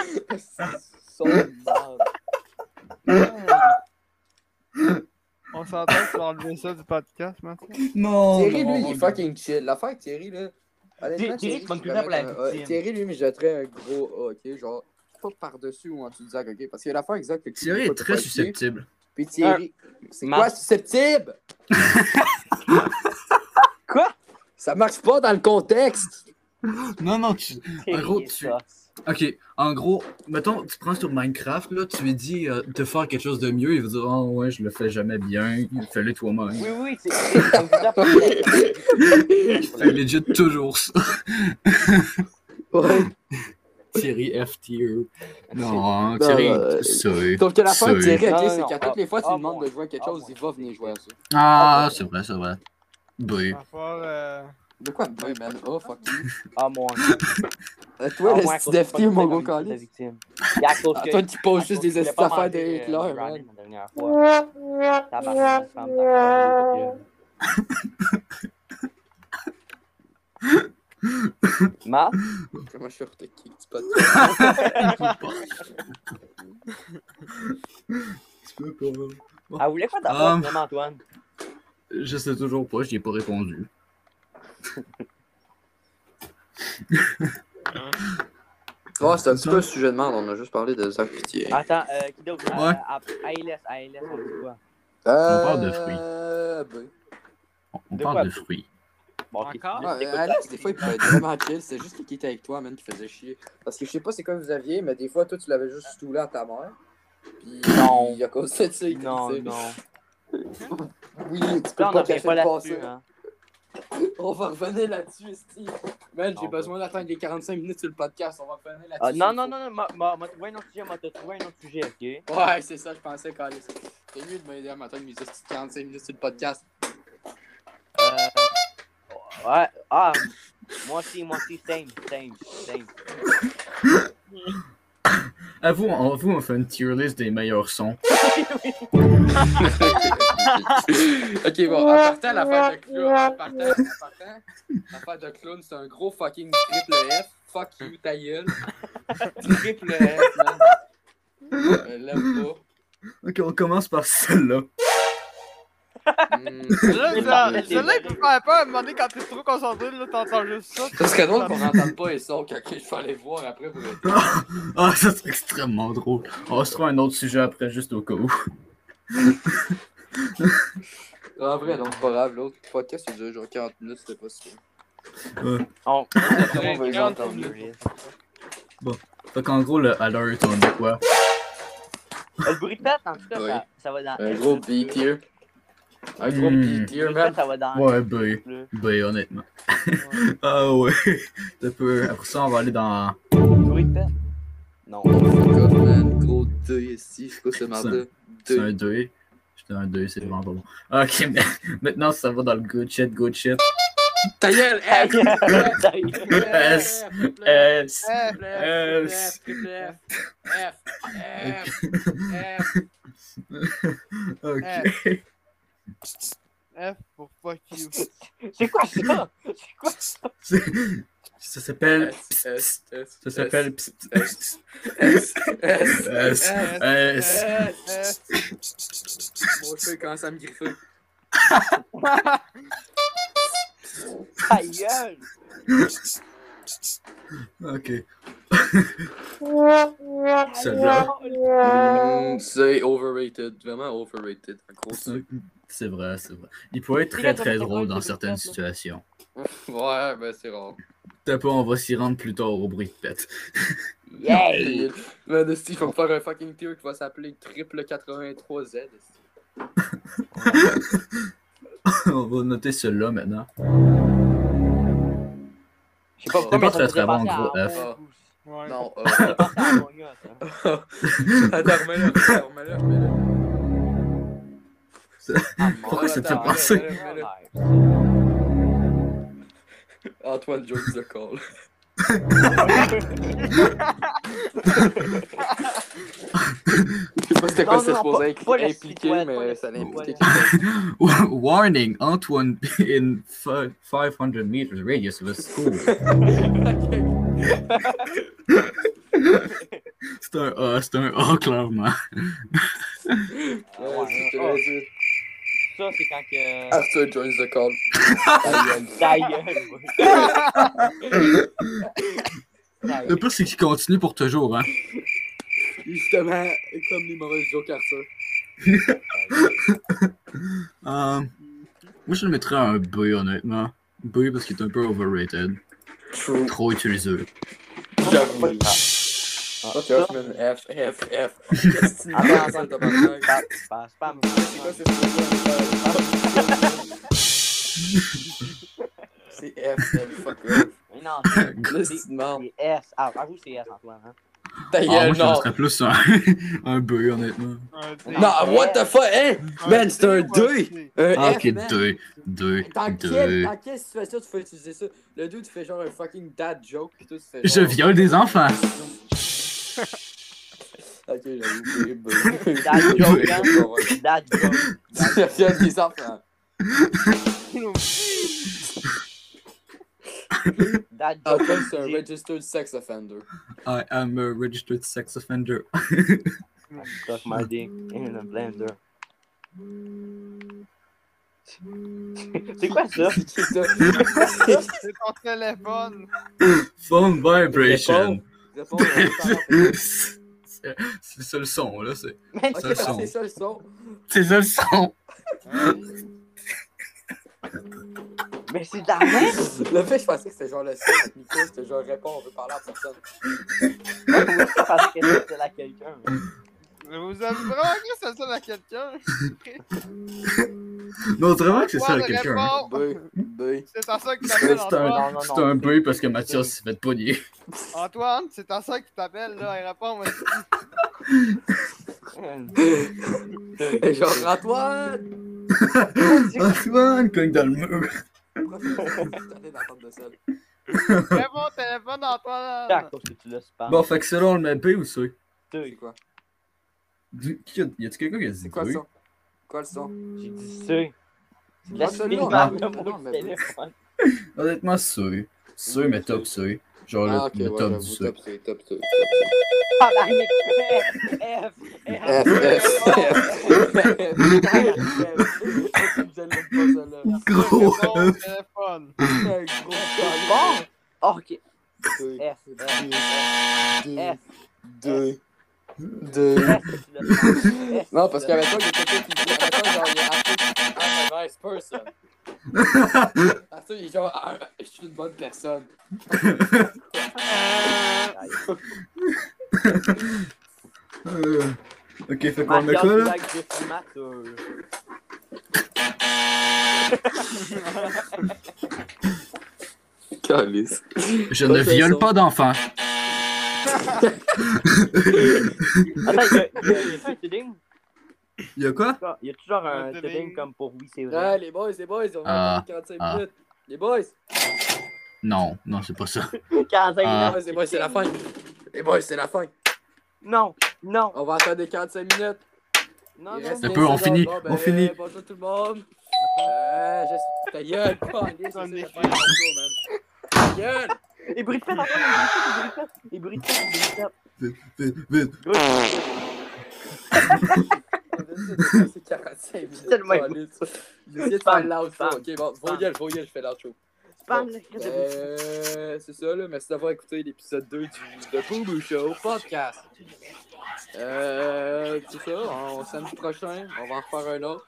On s'entend vas enlever ça du podcast maintenant. Non! Thierry, non, lui, il est fucking chill. L'affaire avec Thierry, là. Thierry, me pour victime. Thierry, lui, mais je jetterais un gros A, ok? Genre, pas par-dessus ou en dessous de Zach, ok? Parce que l'affaire exacte, Thierry est très susceptible. Puis Thierry. C'est quoi susceptible? Ça marche pas dans le contexte. Non, non, tu. En gros, tu- Ok, en gros, mettons, tu prends sur Minecraft, là, tu lui dis euh, de faire quelque chose de mieux, il va dire Oh ouais, je le fais jamais bien, fais-le toi-même. Oui, oui, c'est. Il fait legit toujours ça. Ouais. Thierry F tier. Non, Thierry, euh, c'est. Sauf que l'affaire de c'est- Thierry, ok, c'est qu'à toutes les fois, tu Ah, lui demandes bon. de jouer à quelque Ah, chose, il va venir jouer à ça. Ah, c'est vrai, c'est vrai. Euh, De quoi de boy, man? Oh, fuck you. Ah, mon. Euh, Toi, Ah, le mon gros pas que calice? victime. Et à cause que- Antoine qui pose à juste des pas affaires de euh, Hitler, du man. Matt? Comment je suis reteki du podcast? Tu peux pas. Elle voulait quoi Ah. d'abord, finalement, Antoine? Je sais toujours pas, j'y ai pas répondu. Ouais, c'est un petit peu un sujet de merde, on a juste parlé de Zach Pitié. Attends, euh, qui d'autre? Ouais. Euh, ALS, ALS, on dit quoi? Euh, parle de fruits. ben. On, on De parle quoi? de fruits. Bon, ok, Encore? Ouais, t'écoutes Alex, des fois, il peut être vraiment chill. C'est juste qu'il était avec toi, man, qui faisait chier. Parce que je sais pas c'est quoi vous aviez, mais des fois, toi, tu l'avais juste stoulé à ta mère. Puis, Non. il a causé de ça, il Non, non. Oui, tu peux Là, on pas pas là-dessus, hein. On va revenir là-dessus, Steve. Man, j'ai besoin d'attendre les 45 minutes sur le podcast. On va revenir là-dessus. Ah, non, non, non, non, m'a- m'a m'a trouvé un autre sujet, m'a trouvé un autre sujet, ok? Ouais, c'est ça, je pensais, Carlis. C'est mieux de m'aider à m'attendre mes hosties de 45 minutes sur le podcast. Euh, ouais, ah, moi aussi, moi aussi, same, same, same. À vous, on, vous, on fait une tier list des meilleurs sons. ok, bon, en partant, l'affaire de clown, en partant, en partant, l'affaire de clown, c'est un gros fucking triple F. Fuck you, ta gueule. Triple F, man. Je l'aime pas. Ok, on commence par celle-là. Celle-là, il peut faire peur à un moment donné quand t'es trop concentré, là, t'entends juste ça. Ça serait drôle qu'on n'entende pas les sons quand je vais aller voir après pour être. Ah, ça serait extrêmement drôle. On se fera un autre sujet après, juste au cas où. En vrai, non, c'est pas grave. L'autre podcast, il dure genre 40 minutes, c'était pas si On, Comment on va les 40 entendre? minutes. Fait qu'en gros, le alert, on dit quoi? le bruit de tête, en tout cas, ça, ça va dans Un gros B tier. Un gros Hmm. De man. tête, ça va dans Ouais, B. B, honnêtement. ah ouais. Ça peut... Après ça, on va aller dans. bruit de tête. Non. Oh, fuck off, man. Gros 2 ici. C'est quoi ce C'est un 2. 2. J'étais un 2, c'est vraiment pas bon. Ok, mais maintenant, ça va dans le good shit, good shit. Ta gueule! S, S, F, S. F, F, F, F. Ok. F pour fuck you. C'est quoi ça? C'est quoi ça? Ça s'appelle. S, S, S, Ça s'appelle. S, S, S, S, S. S. S. Mon chat commence à me griffer. Ta gueule! Ok. Mm, C'est overrated, vraiment overrated. C'est vrai, c'est vrai. Il pourrait être très très drôle dans certaines situations. Ouais, ben c'est rare. T'as pas, on va s'y rendre plus tard au bruit de pète. Yay! Man, esti, il va me faire un fucking tier qui va s'appeler triple 83Z. esti. on va noter celui-là maintenant. Je sais pas pourquoi, pas mais très, très bon, penser gros F. Ouais. Non, euh. Attends, remets-le, remets-le, remets-le, remets-le. Pourquoi ça te fait penser? remets-le. Antoine joins the call. Je sais pas c'était quoi Non, c'est non, supposé pas- pas impliquer, site web, pas mais ça site l'impliquait. Warning, Antoine in 500 meters radius of a school. C'est un A, c'est un A, clairement. Ouais, oh. Ça, c'est quand que. Arthur joins the call. Ta gueule, moi. Ta Le pire, c'est qu'il continue pour toujours, hein. Justement, comme les mauvaises jokes Arthur. Euh, moi, je le mettrais un B, honnêtement. B parce qu'il est un peu overrated. True. Trop utilisé. J'avoue. Ah, je mets un F, F, F. Ça, attends. tabarnak? Spam, spam. C'est quoi cette chose-là? C'est F, F, fuck off. Mais non, c'est S. Ah, avoue, c'est S, Antoine. Hein. Ta Ah, gueule, moi, je non. mettrais plus un, un B, honnêtement. Un. Non, what the fuck, hein? Man, c'est un D ou 2. C? Un Ah, ok, man. 2, 2, Dans quelle, 2. dans quelle situation tu fais utiliser ça? Le dude, tu fais genre un fucking dad joke, pis toi, tu fais Je viole des enfants. Ok, j'avoue, c'est bon. Dad joke, hein? Dad joke. Je viole des enfants. Dad joke. Antoine, c'est un registered sex offender. I am a registered sex offender. Suck my dick in a blender. C'est quoi ça? C'est ton téléphone. Phone vibration. Réponds, réponds. c'est ça le son, là. C'est Man, Ça, Ok, le son. c'est ça le son. c'est ça le son. Mais c'est de la merde! Le fait, je pensais que c'était genre le son avec Nico, c'était genre réponds, on veut parler à personne. Moi, je pensais que c'était à quelqu'un. Mais Vous avez vraiment cru que ça sonne à quelqu'un? Non, vraiment que c'est ça, Antoine quelqu'un. hein. C'est ta soeur qui C'est t'appelle, un, Antoine. Non, non, c'est un B parce que Mathias s'est fait pogner. Antoine, c'est ta soeur qui t'appelle, là. Elle répond, moi. Et genre, Antoine! Antoine cogne dans le mur. Pourquoi tu t'allais dans la porte de sel? Réponds au téléphone, à Antoine. que. Bon, fait que c'est là, on le met B ou? C'est quoi? Du- Y a-tu quelqu'un qui a dit C'est quoi son? Quoi le son? J'ai dit C. C'est de la Ah, ah. Honnêtement, C. C, mais top C. Genre Ah, le, ok, le ouais, top du top top. Ah, bah, F, F, F, F, F. Gros F. téléphone. Bon! Oh, ok. F, F, Deux. F, F, Non, parce qu'avec toi, il y a quelqu'un qui dit genre, il est Arthur, I'm a nice person. Arthur, il est genre, Ah, je suis une bonne personne. Euh, Ok, fait qu'on met là? de mature. Calice. Je ne viole ça. pas d'enfants. Attends, il y a, il y a, il y a un tedding? Y'a quoi? Il y a toujours un Un tedding. comme pour oui, c'est Ah, vrai. les boys, les boys, on Ah, va 45 ah. minutes. Les boys, Non, non, c'est pas ça. 45 Ah. les boys, les boys, c'est la fin. Les boys, c'est la fin. Non, non, On va attendre les 45 minutes. non, non. quinze peu, on finit, Bon, ben, on finit. Bonjour tout le monde. Euh, je... Ta gueule, On c'est man. Ta gueule. Et bruit de pète, Antoine, et bruit de pète, et bruit de. Gros, C'est 45 minutes. Tellement câlisse. J'ai essayé de faire l'outro. Ok, bon, voyelle, voyelle, je fais l'outro. Bon, euh, c'est ça, là. Merci d'avoir écouté l'épisode 2 du The Booboo Show podcast. Euh, c'est ça, on, samedi prochain, on va en refaire un autre.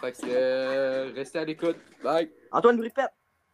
Fait que, euh, restez à l'écoute. Bye! Antoine, bruit de pète.